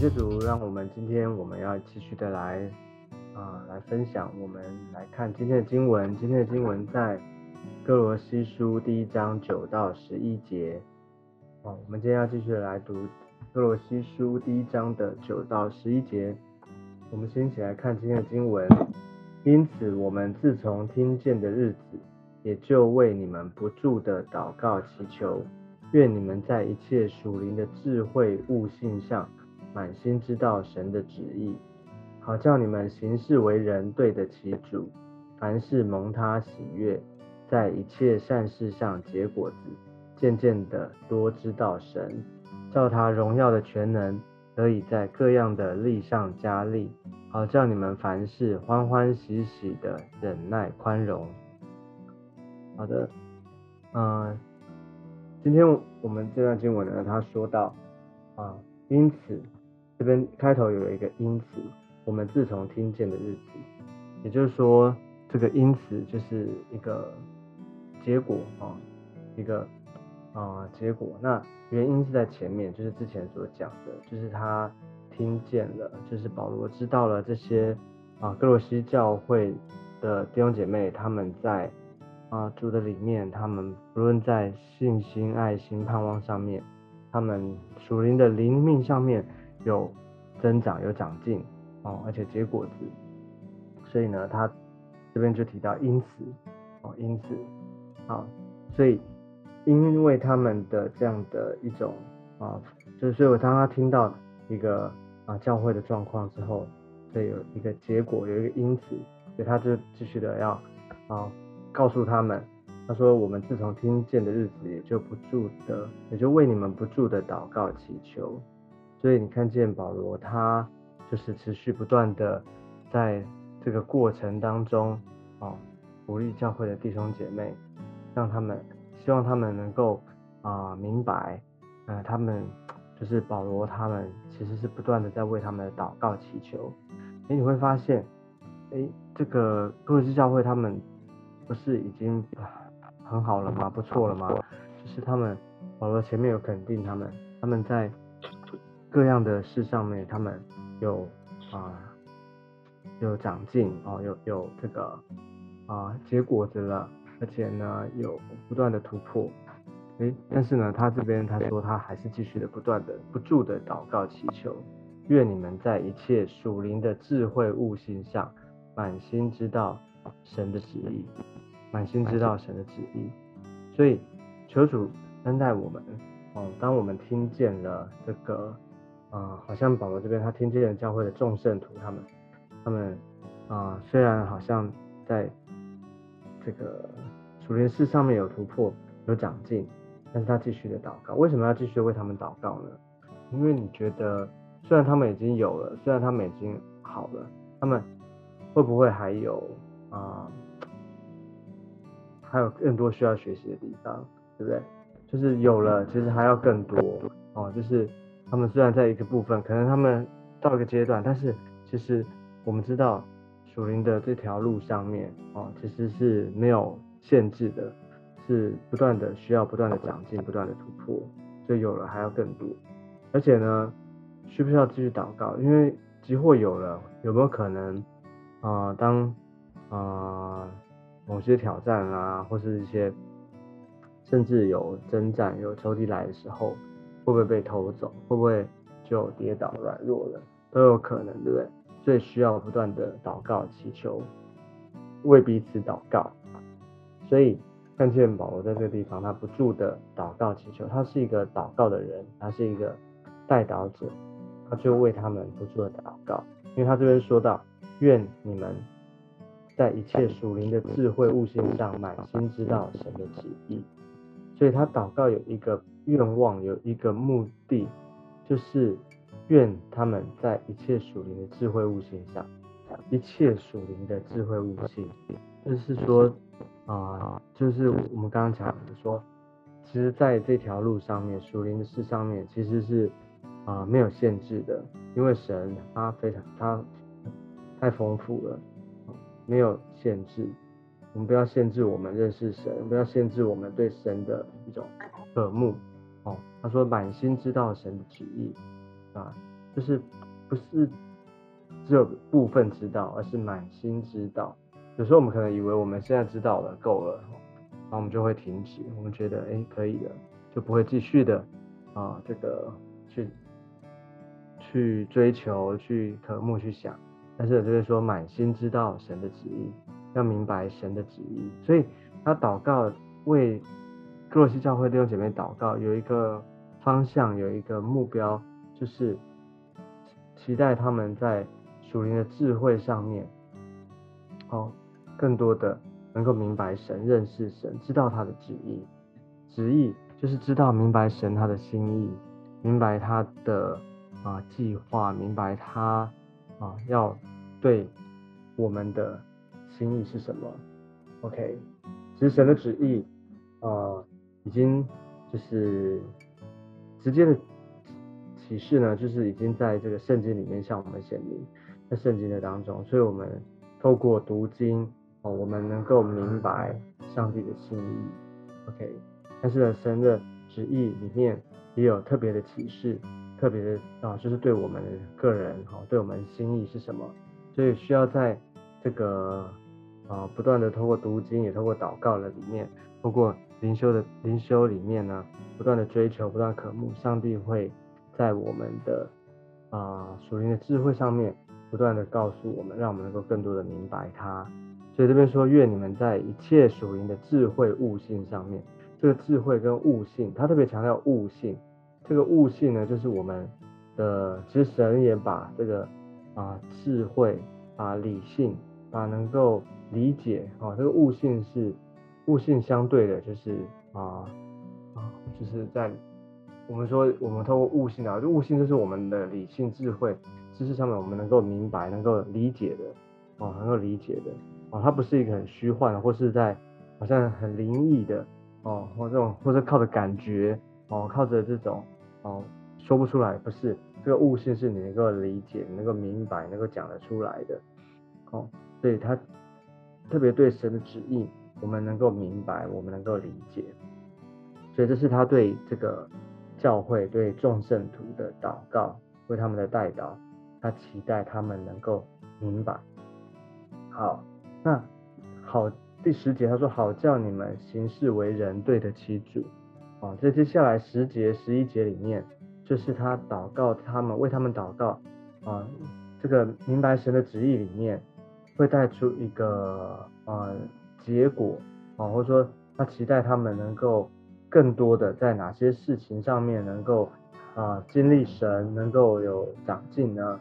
感谢主，让我们今天我们要继续的来啊、来分享，我们来看今天的经文。今天的经文在哥罗西书第一章九到十一节。哦，我们今天要继续的来读哥罗西书第一章的九到十一节。我们先一起来看今天的经文。因此，我们自从听见的日子，也就为你们不住的祷告祈求，愿你们在一切属灵的智慧悟性上，满心知道神的旨意，好叫你们行事为人对得起主，凡事蒙他喜悦，在一切善事上结果子，渐渐的多知道神，照他荣耀的全能，得以在各样的力上加力，好叫你们凡事欢欢喜喜的忍耐宽容。好的，嗯、今天我们这段经文呢，他说到啊，因此这边开头有一个因此，我们自从听见的日子，也就是说，这个因此就是一个结果啊，一个啊、结果。那原因是在前面，就是之前所讲的，就是他听见了，就是保罗知道了这些啊哥罗西教会的弟兄姐妹他们在啊主的里面，他们不论在信心、爱心、盼望上面，他们属灵的灵命上面有增长、有长进哦，而且结果子。所以呢，他这边就提到因此哦，因此好，所以因为他们的这样的一种啊，就是所以我当他听到一个啊教会的状况之后，所以有一个结果，有一个因此，所以他就继续的要啊告诉他们，他说我们自从听见的日子，也就不住的，也就为你们不住的祷告祈求。所以你看见保罗他就是持续不断的在这个过程当中，哦，鼓励教会的弟兄姐妹，让他们希望他们能够啊、明白，呃，他们就是保罗他们其实是不断的在为他们的祷告祈求。诶，你会发现，诶，这个哥罗西教会他们不是已经很好了吗？不错了吗？就是他们保罗前面有肯定他们，他们在各样的事上面，他们有啊、有长进哦，有有这个啊、结果子了，而且呢有不断的突破。诶，但是呢，他这边他说他还是继续的不断的不住的祷告祈求，愿你们在一切属灵的智慧悟性上，满心知道神的旨意，满心知道神的旨意。所以求主恩待我们哦，当我们听见了这个，啊、好像保罗这边他听见了教会的众圣徒他们，他们啊、虽然好像在这个属灵事上面有突破有长进，但是他继续的祷告，为什么要继续为他们祷告呢？因为你觉得虽然他们已经有了，虽然他们已经好了，他们会不会还有啊、还有更多需要学习的地方，对不对？就是有了，其实还要更多哦。就是他们虽然在一个部分，可能他们到一个阶段，但是其实我们知道属灵的这条路上面哦，其实是没有限制的，是不断的需要不断的长进，不断的突破，所以有了还要更多。而且呢，需不需要继续祷告？因为即或有了，有没有可能啊、当啊、某些挑战啊，或是一些甚至有征战、有仇敌来的时候，会不会被偷走？会不会就跌倒软弱了？都有可能，对不对？所以需要不断的祷告祈求，为彼此祷告。所以看见保罗在这个地方，他不住的祷告祈求，他是一个祷告的人，他是一个代祷者，他就为他们不住的祷告，因为他这边说到，愿你们在一切属灵的智慧悟性上，满心知道神的旨意。所以他祷告有一个愿望，有一个目的，就是愿他们在一切属灵的智慧悟性上，一切属灵的智慧悟性，就是说啊、就是我们刚刚讲的说，其实在这条路上面，属灵的事上面，其实是啊、没有限制的，因为神他非常他太丰富了，没有限制。我们不要限制我们认识神，不要限制我们对神的一种渴慕。他说满心知道神的旨意啊，就是不是只有部分知道，而是满心知道。有时候我们可能以为我们现在知道了够了，然后我们就会停止，我们觉得哎可以了，就不会继续的啊这个去去追求、去渴慕、去想。但是这边说满心知道神的旨意，要明白神的旨意，所以他祷告为克罗西教会弟兄姐妹祷告，有一个方向，有一个目标，就是期待他们在属灵的智慧上面，哦，更多的能够明白神、认识神、知道他的旨意。旨意就是知道、明白神他的心意，明白他的啊计划，明白他啊要对我们的心意是什么。OK，其实神的旨意啊。已经就是直接的启示呢，就是已经在这个圣经里面向我们显明，在圣经的当中，所以我们透过读经哦，我们能够明白上帝的心意。OK，但是呢，神的旨意里面也有特别的启示，特别的啊，就是对我们个人哈，对我们心意是什么，所以需要在这个啊不断的透过读经，也透过祷告的里面，透过。灵修的灵修里面呢，不断的追求，不断渴慕，上帝会在我们的啊属灵的智慧上面，不断的告诉我们，让我们能够更多的明白他。所以这边说，愿你们在一切属灵的智慧悟性上面，这个智慧跟悟性，他特别强调悟性。这个悟性呢，就是我们的，其实神也把这个啊智慧、把理性、把能够理解啊，这个悟性是。悟性相对的，就是啊啊，就是在我们说我们透过悟性啊，就悟性就是我们的理性智慧知识上面，我们能够明白、能够理解的哦，能够理解的哦，它不是一个很虚幻，或是在好像很灵异的哦，或这种或者靠着感觉哦，靠着这种哦说不出来，不是这个悟性是你能够理解、能够明白、能够讲得出来的哦，所以他特别对神的旨意。我们能够明白，我们能够理解，所以这是他对这个教会、对众圣徒的祷告，为他们的代祷，他期待他们能够明白。好，那好，第十节他说：“好叫你们行事为人，对得起主。”啊，在接下来十节、十一节里面，就是他祷告他们，为他们祷告啊，这个明白神的旨意里面，会带出一个呃。结果啊，或者说他期待他们能够更多的在哪些事情上面能够啊经历神，能够有长进呢？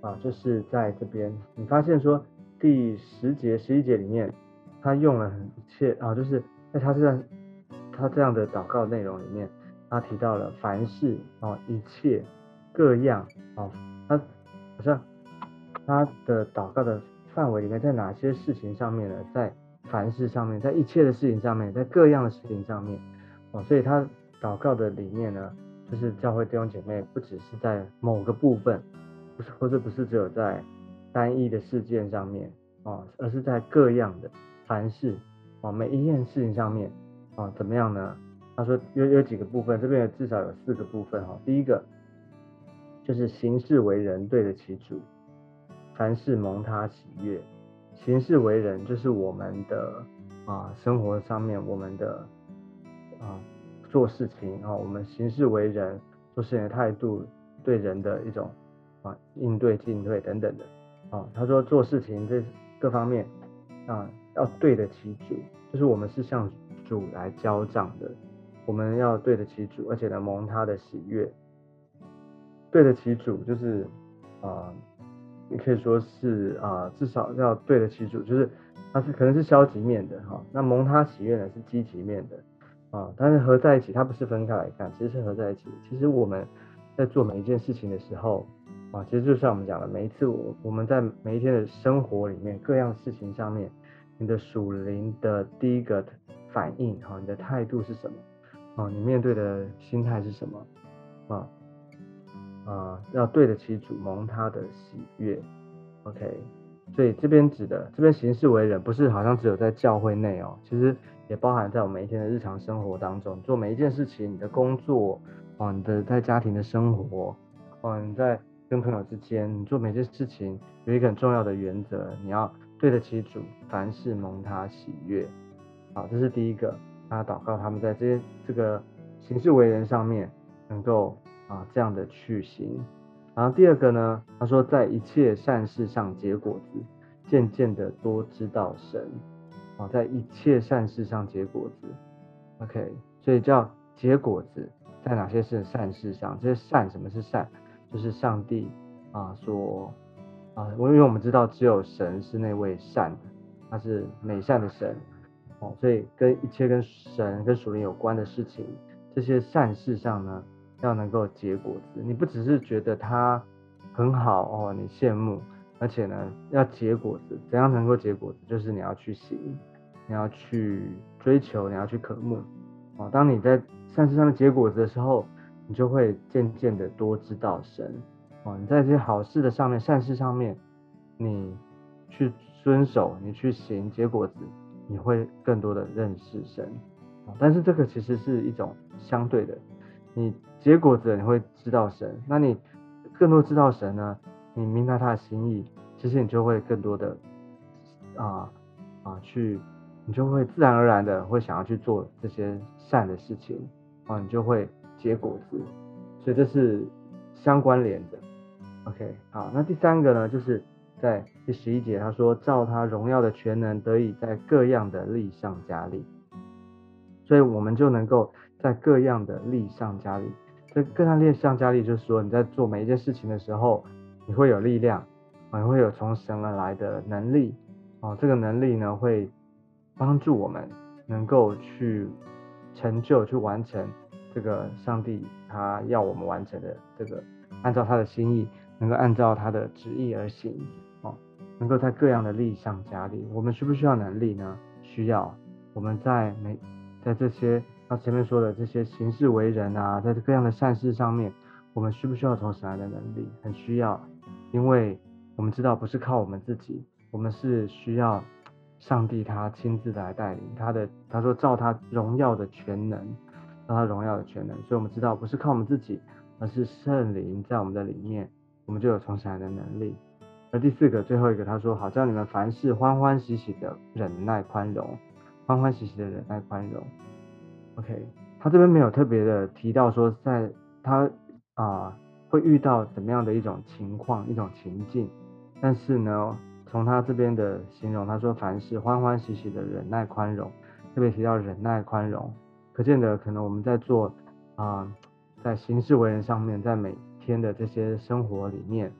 啊，就是在这边你发现说第十节、十一节里面，他用了很一切啊，就是在他这样他这样的祷告内容里面，他提到了凡事啊一切各样啊，他好像他的祷告的范围里面在哪些事情上面呢？在凡事上面，在一切的事情上面，在各样的事情上面，哦，所以他祷告的理念呢，就是教会弟兄姐妹不只是在某个部分，不是或者不是只有在单一的事件上面，哦，而是在各样的凡事，哦，每一件事情上面，哦，怎么样呢？他说有有几个部分，这边至少有四个部分哈。第一个就是行事为人对得起主，凡事蒙他喜悦。行事为人，就是我们的啊生活上面，我们的啊做事情啊，我们行事为人做事情的态度，对人的一种啊应对进退等等的啊。他说做事情这各方面啊要对得起主，就是我们是向主来交账的，我们要对得起主，而且呢蒙他的喜悦，对得起主就是啊。也可以说是啊，至少要对得起主，就是它是可能是消极面的哈。那蒙他喜悦呢是积极面的啊，但是合在一起，它不是分开来看，其实是合在一起。其实我们在做每一件事情的时候啊，其实就像我们讲的，每一次我我们在每一天的生活里面各样事情上面，你的属灵的第一个反应哈，你的态度是什么啊？你面对的心态是什么啊？啊，要对得起主蒙他的喜悦，OK，所以这边指的这边行事为人，不是好像只有在教会内哦，其实也包含在我们每一天的日常生活当中，做每一件事情，你的工作，哦，你的在家庭的生活，哦，你在跟朋友之间，你做每件事情有一个很重要的原则，你要对得起主，凡事蒙他喜悦。好，这是第一个，他祷告他们在这些这个行事为人上面能够啊这样的去行。然后第二个呢，他说在一切善事上结果子，渐渐的多知道神。啊，在一切善事上结果子。OK，所以叫结果子，在哪些是善事上？这些善，什么是善？就是上帝啊说啊，因为我们知道只有神是那位善的，他是美善的神哦，所以跟一切跟神跟属灵有关的事情，这些善事上呢，要能够结果子。你不只是觉得它很好哦，你羡慕，而且呢要结果子，怎样能够结果子？就是你要去行。你要去追求，你要去渴慕，哦，当你在善事上面结果子的时候，你就会渐渐的多知道神，哦，你在这些好事的上面、善事上面，你去遵守，你去行结果子，你会更多的认识神，但是这个其实是一种相对的，你结果子你会知道神，那你更多知道神呢，你明白他的心意，其实你就会更多的啊啊去。你就会自然而然的会想要去做这些善的事情，啊，你就会结果子，所以这是相关联的。OK，好，那第三个呢，就是在第十一节，他说照他荣耀的全能得以在各样的力上加力，所以我们就能够在各样的力上加力。这各样力上加力，就是说你在做每一件事情的时候，你会有力量，你会有从神而来的能力，哦，这个能力呢会。帮助我们能够去成就、去完成这个上帝他要我们完成的这个，按照他的心意，能够按照他的旨意而行，哦，能够在各样的力上加力。我们需不需要能力呢？需要。我们在每在这些他前面说的这些行事为人啊，在各样的善事上面，我们需不需要从神来的能力？很需要，因为我们知道不是靠我们自己，我们是需要。上帝他亲自来带领他的，他说照他荣耀的全能，照他荣耀的全能，所以我们知道不是靠我们自己，而是圣灵在我们的里面，我们就有从神来的能力。而第四个最后一个，他说好叫你们凡事欢欢喜喜的忍耐宽容，欢欢喜喜的忍耐宽容。OK，他这边没有特别的提到说在他啊会遇到怎么样的一种情况一种情境，但是呢。从他这边的形容，他说凡事欢欢喜喜的忍耐宽容，特别提到忍耐宽容，可见的可能我们在做啊，在行事为人上面，在每天的这些生活里面，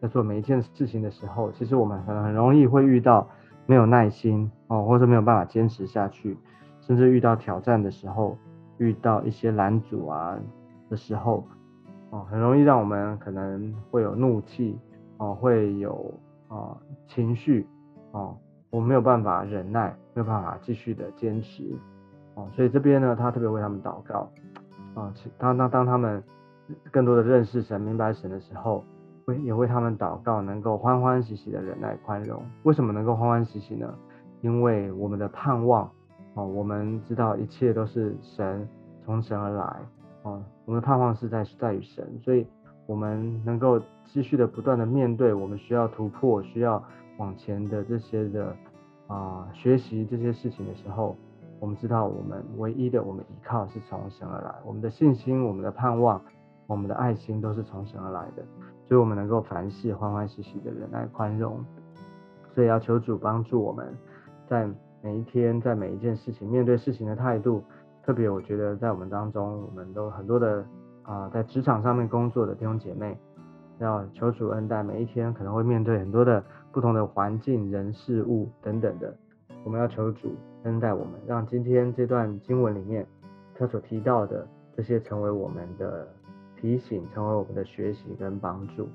在做每一件事情的时候，其实我们很很容易会遇到没有耐心哦，或者没有办法坚持下去，甚至遇到挑战的时候，遇到一些拦阻啊的时候，哦，很容易让我们可能会有怒气哦，会有。啊，情绪，哦，我没有办法忍耐，没有办法继续的坚持，哦，所以这边呢，他特别为他们祷告，啊，当当当他们更多的认识神、明白神的时候，为也为他们祷告，能够欢欢喜喜的忍耐宽容。为什么能够欢欢喜喜呢？因为我们的盼望，哦，我们知道一切都是神从神而来，哦，我们的盼望是在在于神，所以。我们能够继续的不断的面对我们需要突破、需要往前的这些的啊学习这些事情的时候，我们知道我们唯一的我们依靠是从神而来，我们的信心、我们的盼望、我们的爱心都是从神而来的，所以我们能够凡事欢欢喜喜的忍耐宽容，所以要求主帮助我们在每一天、在每一件事情面对事情的态度，特别我觉得在我们当中，我们都很多的。啊，在职场上面工作的弟兄姐妹，要求主恩待，每一天可能会面对很多的不同的环境、人、事物等等的，我们要求主恩待我们，让今天这段经文里面他所提到的这些成为我们的提醒，成为我们的学习跟帮助。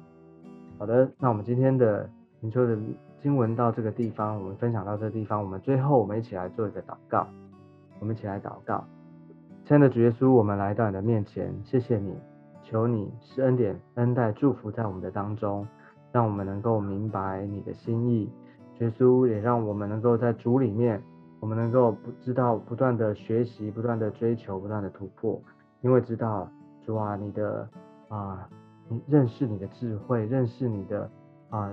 好的，那我们今天的灵修的经文到这个地方，我们分享到这个地方，我们最后我们一起来做一个祷告，我们一起来祷告。亲爱的主耶稣，我们来到你的面前，谢谢你，求你施恩典、恩待、祝福在我们的当中，让我们能够明白你的心意。耶稣也让我们能够在主里面，我们能够不知道不断的学习、不断的追求、不断的突破，因为知道主啊，你的啊，你认识你的智慧，认识你的啊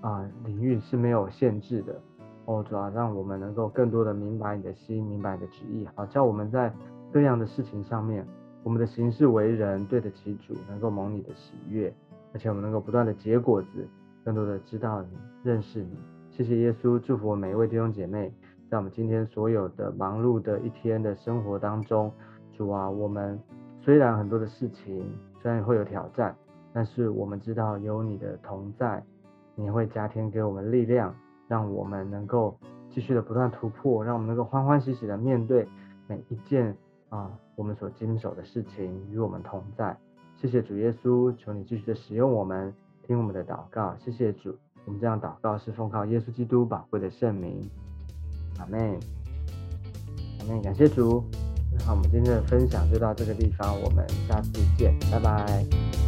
啊领域是没有限制的。哦，主要让我们能够更多的明白你的心，明白你的旨意，好叫我们在各样的事情上面，我们的行事为人对得起主，能够蒙你的喜悦，而且我们能够不断的结果子，更多的知道你，认识你。谢谢耶稣，祝福我每一位弟兄姐妹，在我们今天所有的忙碌的一天的生活当中，主啊，我们虽然很多的事情，虽然会有挑战，但是我们知道有你的同在，你会加添给我们力量。让我们能够继续的不断突破，让我们能够欢欢喜喜的面对每一件啊我们所经手的事情，与我们同在。谢谢主耶稣，求你继续的使用我们，听我们的祷告。谢谢主，我们这样祷告是奉靠耶稣基督宝贵的圣名。阿门。阿门。感谢主。那好，我们今天的分享就到这个地方，我们下次见，拜拜。